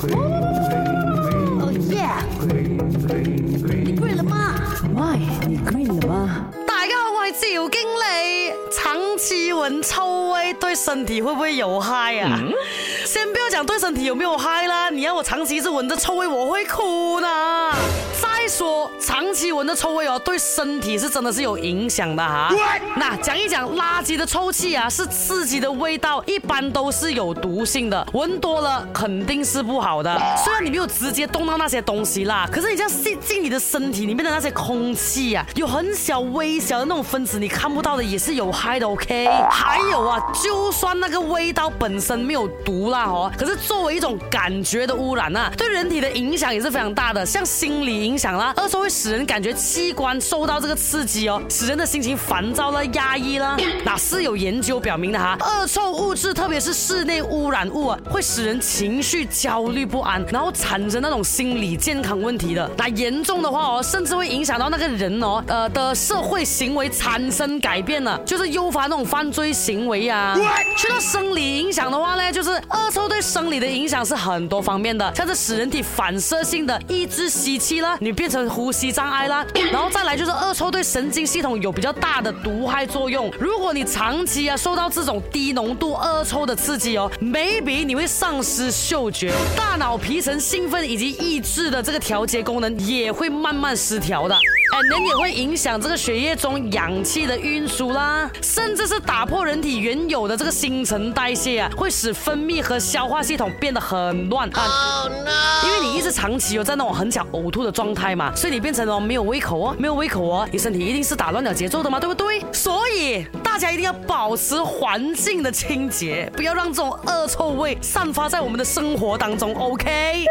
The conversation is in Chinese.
哦耶！你了吗你了吗？大家好，我系赵经理。长期闻臭味对身体会不会有害呀？先不要讲对身体有没有害啦，你让我长期一直闻着臭味，我会哭的。再说，长期闻着臭味哦，对身体是真的是有影响的哈。那讲一讲垃圾的臭气啊，是刺激的味道，一般都是有毒性的，闻多了肯定是不好的。虽然你没有直接动到那些东西啦，可是你这样吸进你的身体里面的那些空气啊，有很小微小的那种分子，你看不到的也是有害的。OK，还有啊，就算那个味道本身没有毒了。可是作为一种感觉的污染呐，对人体的影响也是非常大的，像心理影响啦，恶臭会使人感觉器官受到这个刺激哦，使人的心情烦躁啦、压抑啦。那是有研究表明的哈，恶臭物质特别是室内污染物啊，会使人情绪焦虑不安，然后产生那种心理健康问题的。那严重的话哦，甚至会影响到那个人哦，呃的社会行为产生改变呢，就是诱发那种犯罪行为呀。去到生理影响的话呢，就是。恶臭对生理的影响是很多方面的，像是使人体反射性的抑制吸气啦，你变成呼吸障碍啦，然后再来就是恶臭对神经系统有比较大的毒害作用。如果你长期啊受到这种低浓度恶臭的刺激哦，maybe 你会丧失嗅觉，大脑皮层兴奋以及抑制的这个调节功能也会慢慢失调的。哎，你也会影响这个血液中氧气的运输啦，甚至是打破人体原有的这个新陈代谢啊，会使分泌和消化系统变得很乱。哦，no！因为你一直长期有在那种很想呕吐的状态嘛，所以你变成了没有胃口哦，没有胃口哦，你身体一定是打乱了节奏的嘛，对不对？所以大家一定要保持环境的清洁，不要让这种恶臭味散发在我们的生活当中，OK？